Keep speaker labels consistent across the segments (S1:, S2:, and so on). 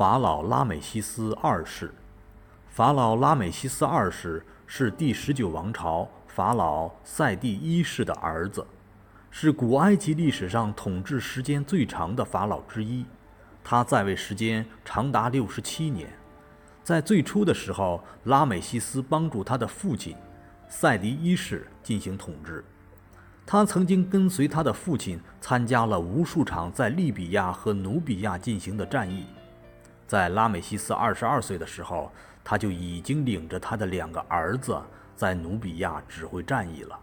S1: 法老拉美西斯二世，法老拉美西斯二世是第十九王朝法老塞第一世的儿子，是古埃及历史上统治时间最长的法老之一。他在位时间长达六十七年。在最初的时候，拉美西斯帮助他的父亲塞迪一世进行统治。他曾经跟随他的父亲参加了无数场在利比亚和努比亚进行的战役。在拉美西斯二十二岁的时候，他就已经领着他的两个儿子在努比亚指挥战役了。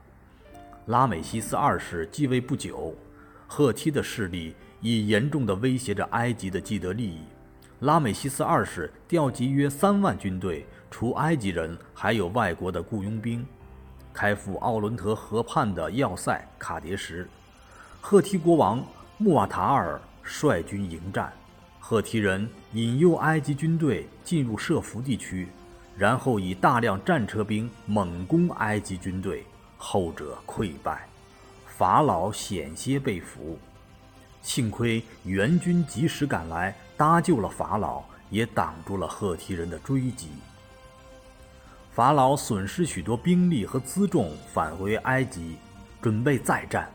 S1: 拉美西斯二世继位不久，赫梯的势力已严重地威胁着埃及的既得利益。拉美西斯二世调集约三万军队，除埃及人，还有外国的雇佣兵，开赴奥伦特河畔的要塞卡迭什。赫梯国王穆瓦塔尔率军迎战。赫梯人引诱埃及军队进入设伏地区，然后以大量战车兵猛攻埃及军队，后者溃败，法老险些被俘。幸亏援军及时赶来，搭救了法老，也挡住了赫梯人的追击。法老损失许多兵力和辎重，返回埃及，准备再战。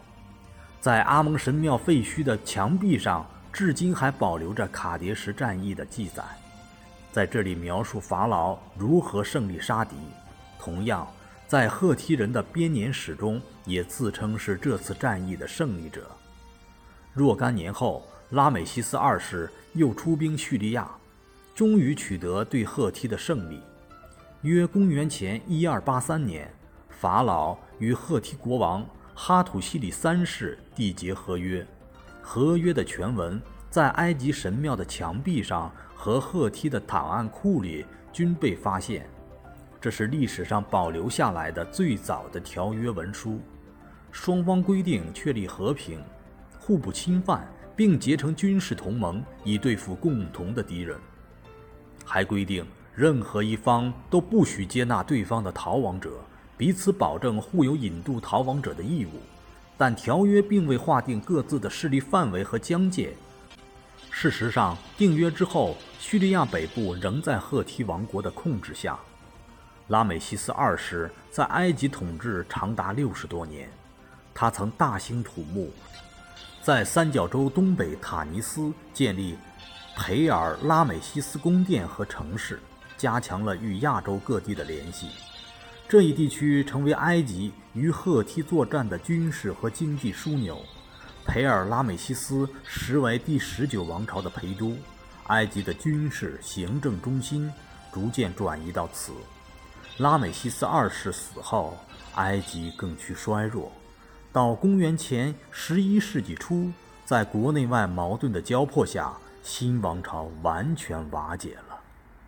S1: 在阿蒙神庙废墟的墙壁上。至今还保留着卡迭什战役的记载，在这里描述法老如何胜利杀敌。同样，在赫梯人的编年史中也自称是这次战役的胜利者。若干年后，拉美西斯二世又出兵叙利亚，终于取得对赫梯的胜利。约公元前一二八三年，法老与赫梯国王哈土西里三世缔结合约。合约的全文在埃及神庙的墙壁上和赫梯的档案库里均被发现，这是历史上保留下来的最早的条约文书。双方规定确立和平、互不侵犯，并结成军事同盟以对付共同的敌人。还规定任何一方都不许接纳对方的逃亡者，彼此保证互有引渡逃亡者的义务。但条约并未划定各自的势力范围和疆界。事实上，订约之后，叙利亚北部仍在赫梯王国的控制下。拉美西斯二世在埃及统治长达六十多年，他曾大兴土木，在三角洲东北塔尼斯建立培尔拉美西斯宫殿和城市，加强了与亚洲各地的联系。这一地区成为埃及与赫梯作战的军事和经济枢纽，培尔拉美西斯实为第十九王朝的陪都，埃及的军事行政中心逐渐转移到此。拉美西斯二世死后，埃及更趋衰弱，到公元前十一世纪初，在国内外矛盾的交迫下，新王朝完全瓦解了。